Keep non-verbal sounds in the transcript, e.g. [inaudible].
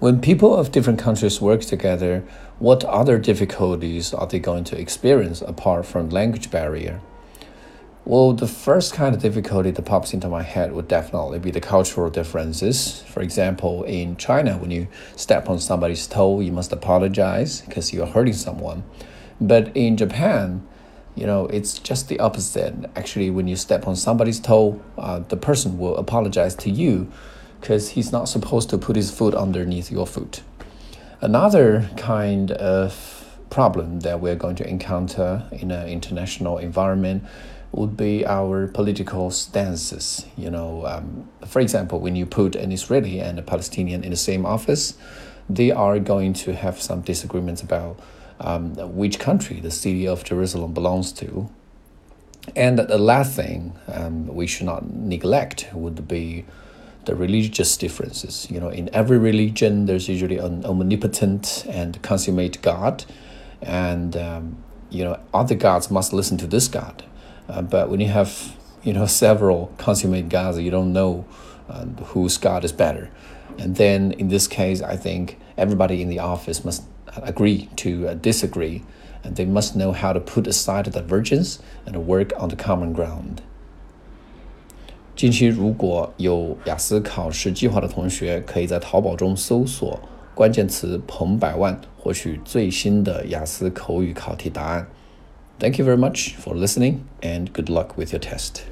When people of different countries work together, what other difficulties are they going to experience apart from language barrier? Well, the first kind of difficulty that pops into my head would definitely be the cultural differences. For example, in China, when you step on somebody's toe, you must apologize because you're hurting someone. But in Japan, you know, it's just the opposite. Actually, when you step on somebody's toe, uh, the person will apologize to you because he's not supposed to put his foot underneath your foot. Another kind of problem that we're going to encounter in an international environment would be our political stances. You know, um, for example, when you put an Israeli and a Palestinian in the same office, they are going to have some disagreements about um, which country the city of Jerusalem belongs to. And the last thing um, we should not neglect would be the religious differences. You know, in every religion, there's usually an omnipotent and consummate God, and um, you know, other gods must listen to this God. Uh, but when you have you know [laughs] several consummate gods, you don't know uh, whose God is better. And then in this case, I think everybody in the office must agree to uh, disagree, and they must know how to put aside the divergence and work on the common ground. 近期如果有雅思考试计划的同学，可以在淘宝中搜索关键词“彭百万”，获取最新的雅思口语考题答案。Thank you very much for listening and good luck with your test.